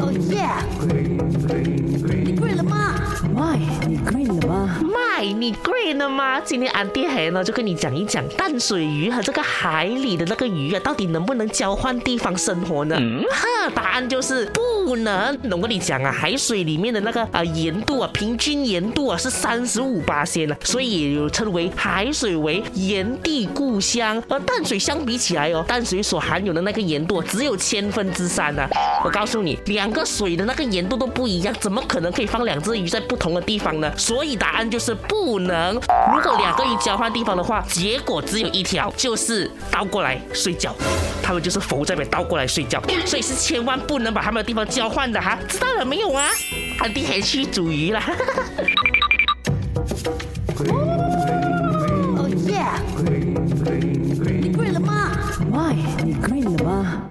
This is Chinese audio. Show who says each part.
Speaker 1: 哦耶！你 green 了吗？
Speaker 2: 喂，你 green 了吗？
Speaker 3: 麦，你 green 了吗？今天安迪海呢就跟你讲一讲淡水鱼和这个海里的那个鱼啊，到底能不能交换地方生活呢？嗯哈，答案就是不能。我跟你讲啊，海水里面的那个啊盐度啊，平均盐度啊是三十五八仙呢，所以也有称为海水为盐地故乡。而淡水相比起来哦，淡水所含有的那个盐度只有千分之三呢。我告诉你，两个水的那个盐度都不一样，怎么可能可以放两只鱼在不同的地方呢？所以答案就是不能。如果两个鱼交换地方的话，结果只有一条，就是倒过来睡觉。他们就是浮在边倒过来睡觉，所以是千万不能把他们的地方交换的哈。知道了没有啊？俺爹去煮鱼了。
Speaker 1: 哦耶，你跪了吗？跪，你跪了吗？